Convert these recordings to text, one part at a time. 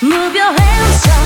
Move your hands.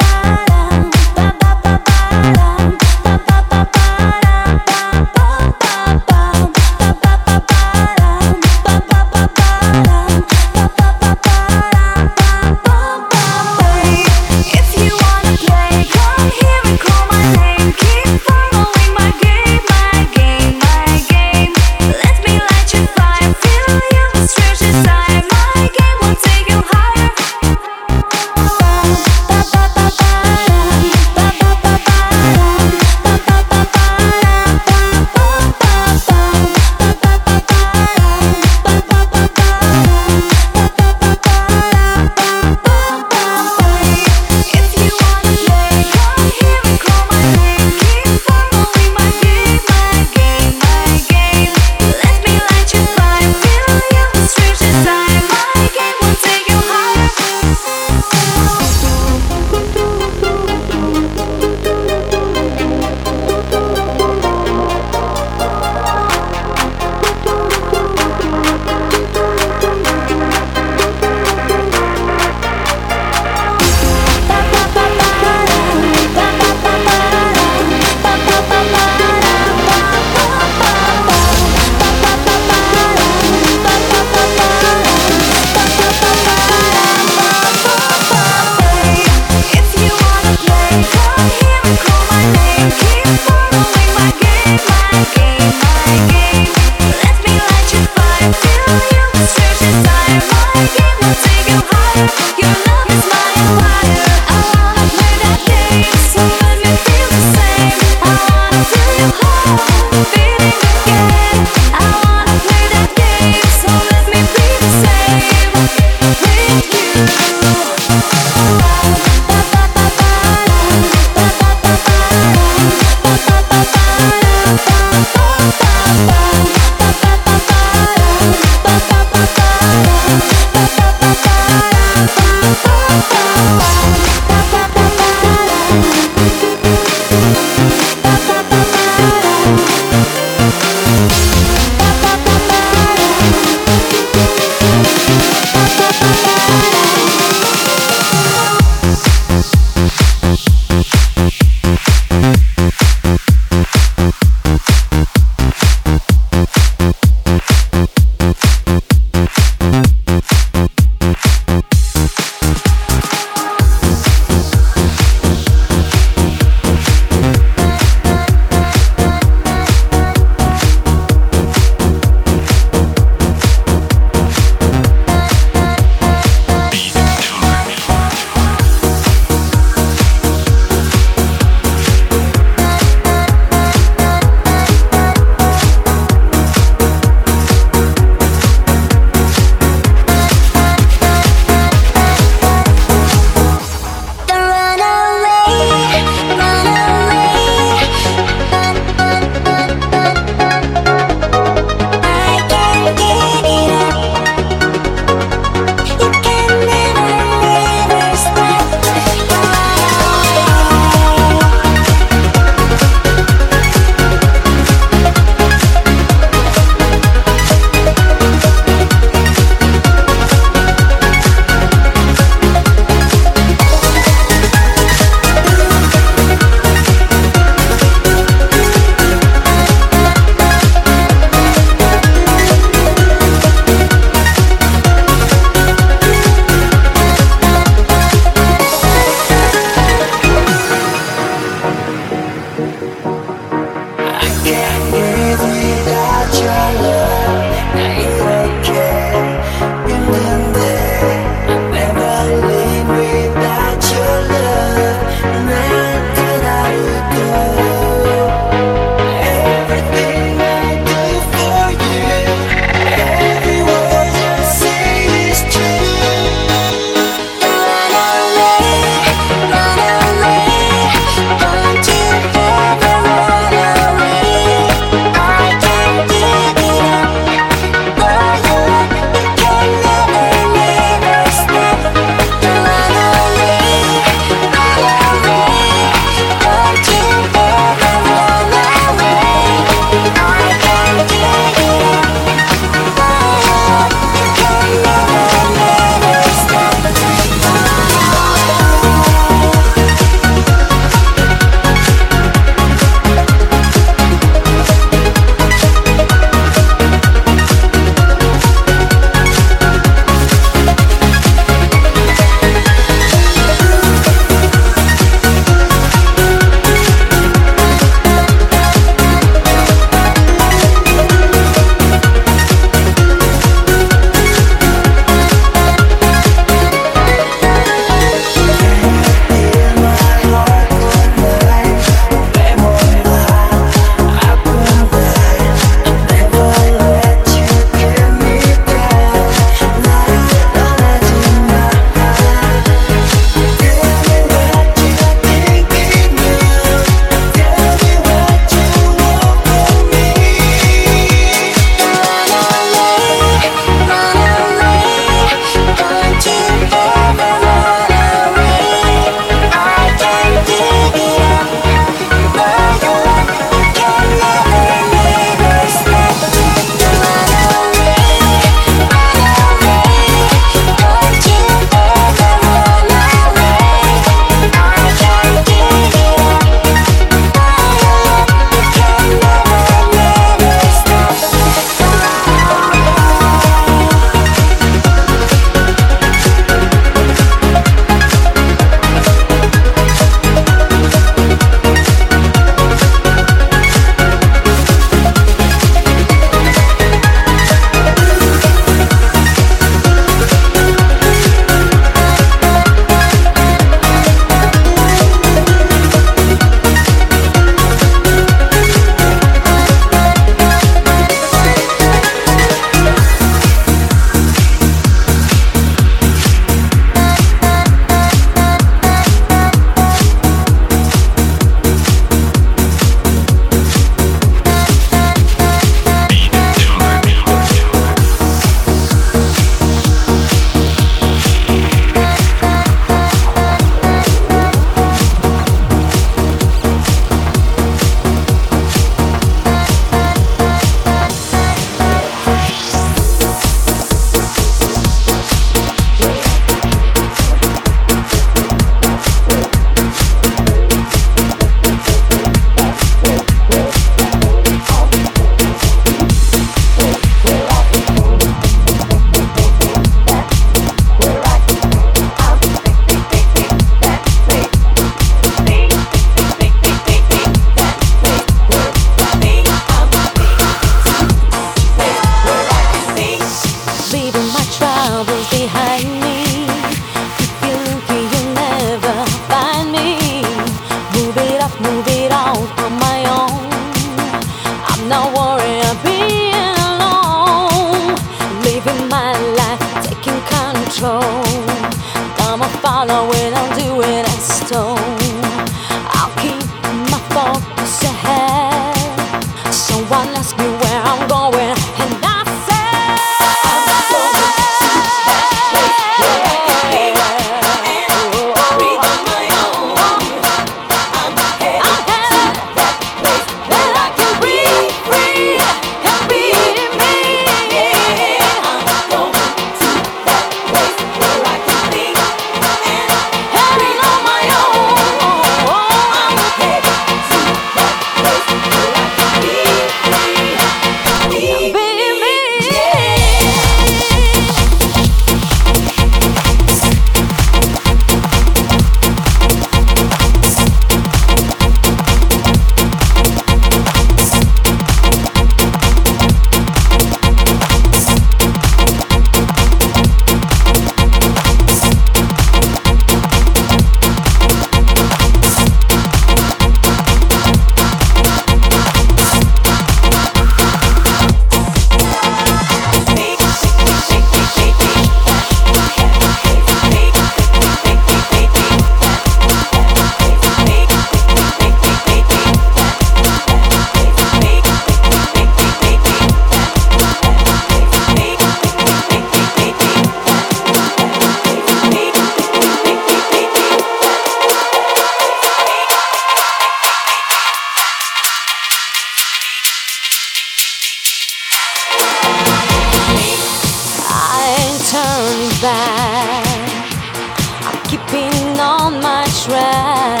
Track,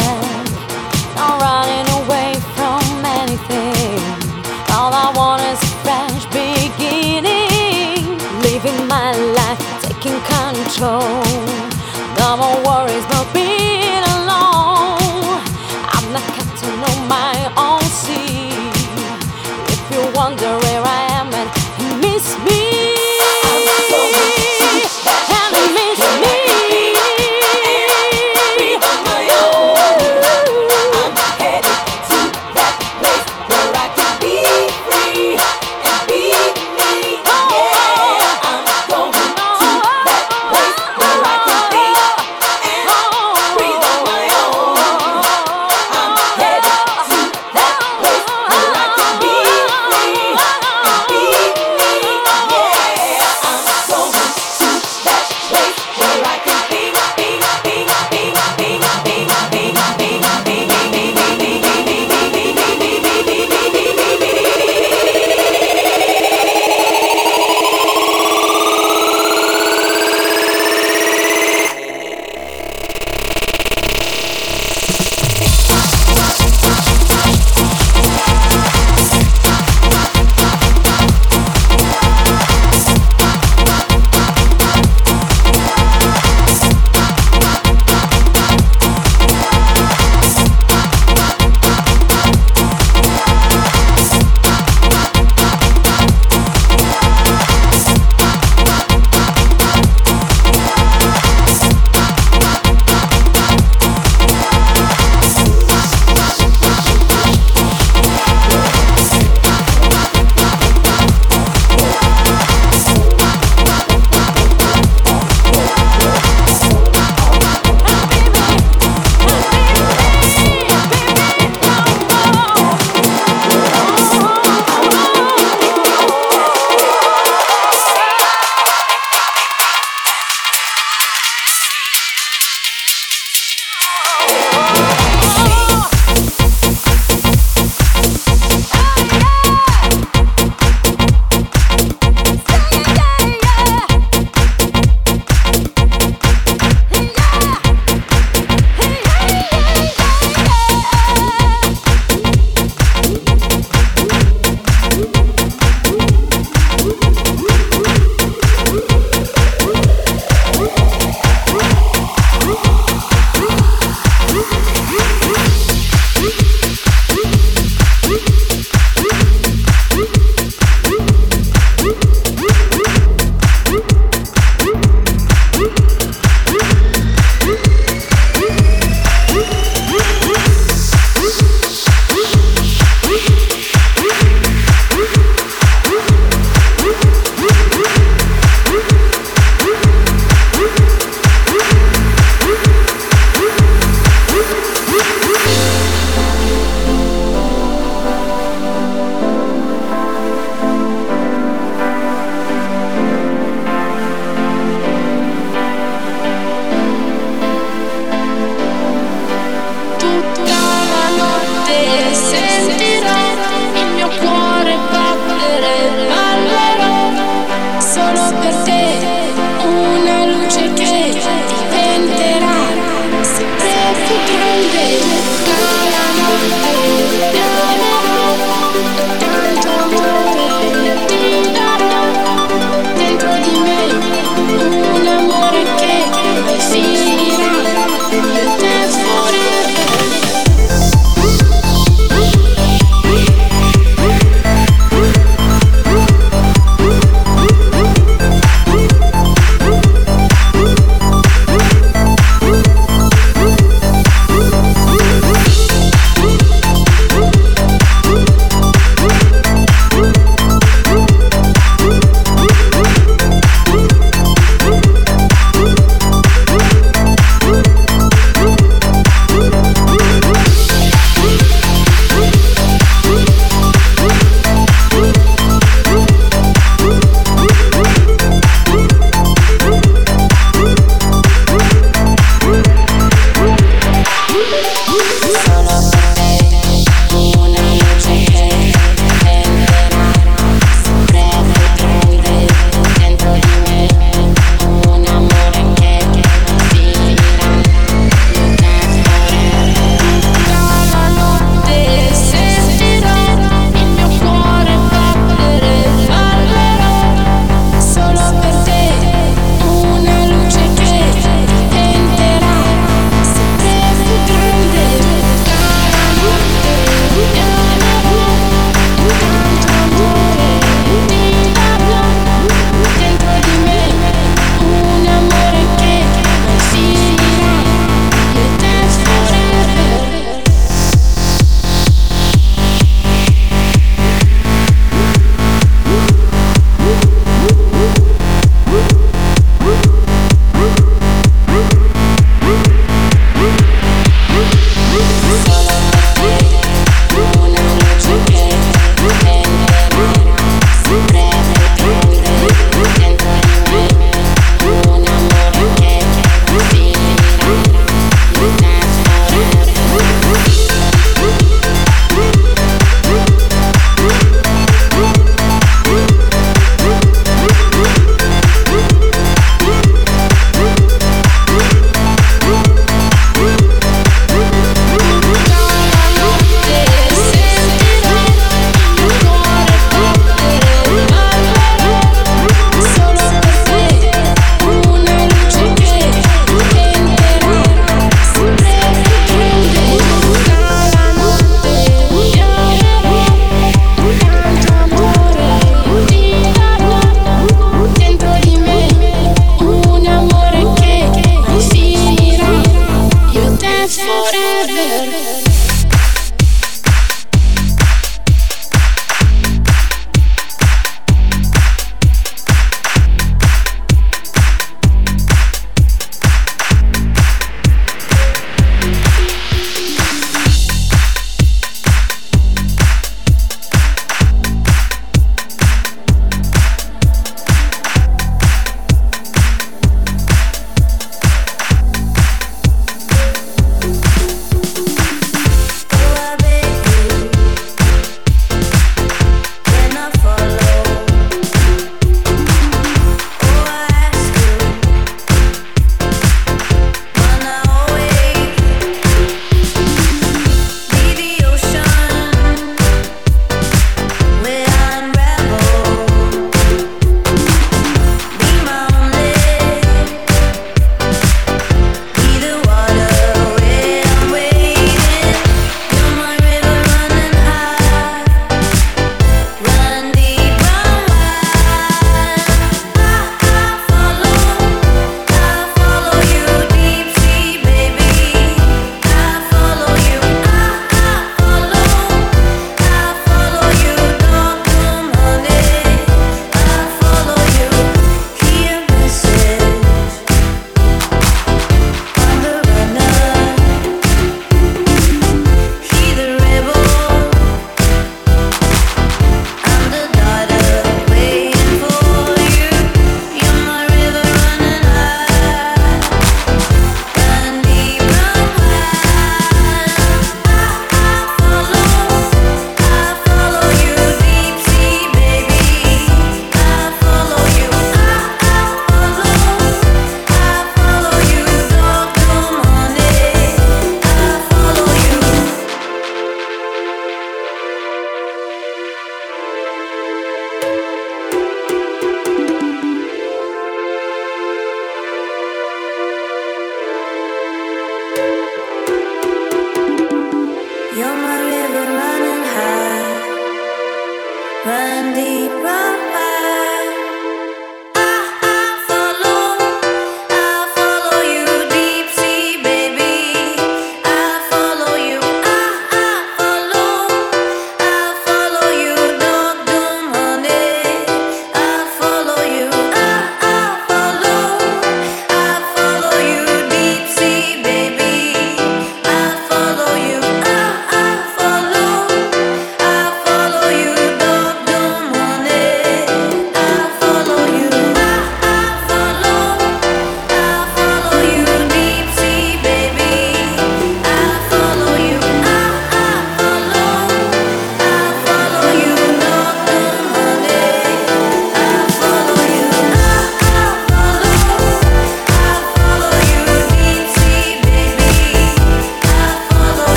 not running away from anything. All I want is a fresh beginning, living my life, taking control. No more worries, no being